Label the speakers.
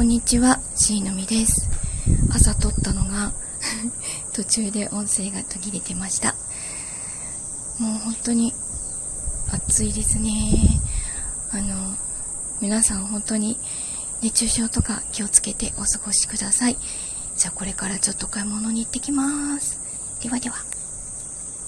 Speaker 1: こんにちは、しのみです。朝撮ったのが 途中で音声が途切れてました。もう本当に暑いですね。あの、皆さん本当に熱中症とか気をつけてお過ごしください。じゃあこれからちょっと買い物に行ってきます。ではでは。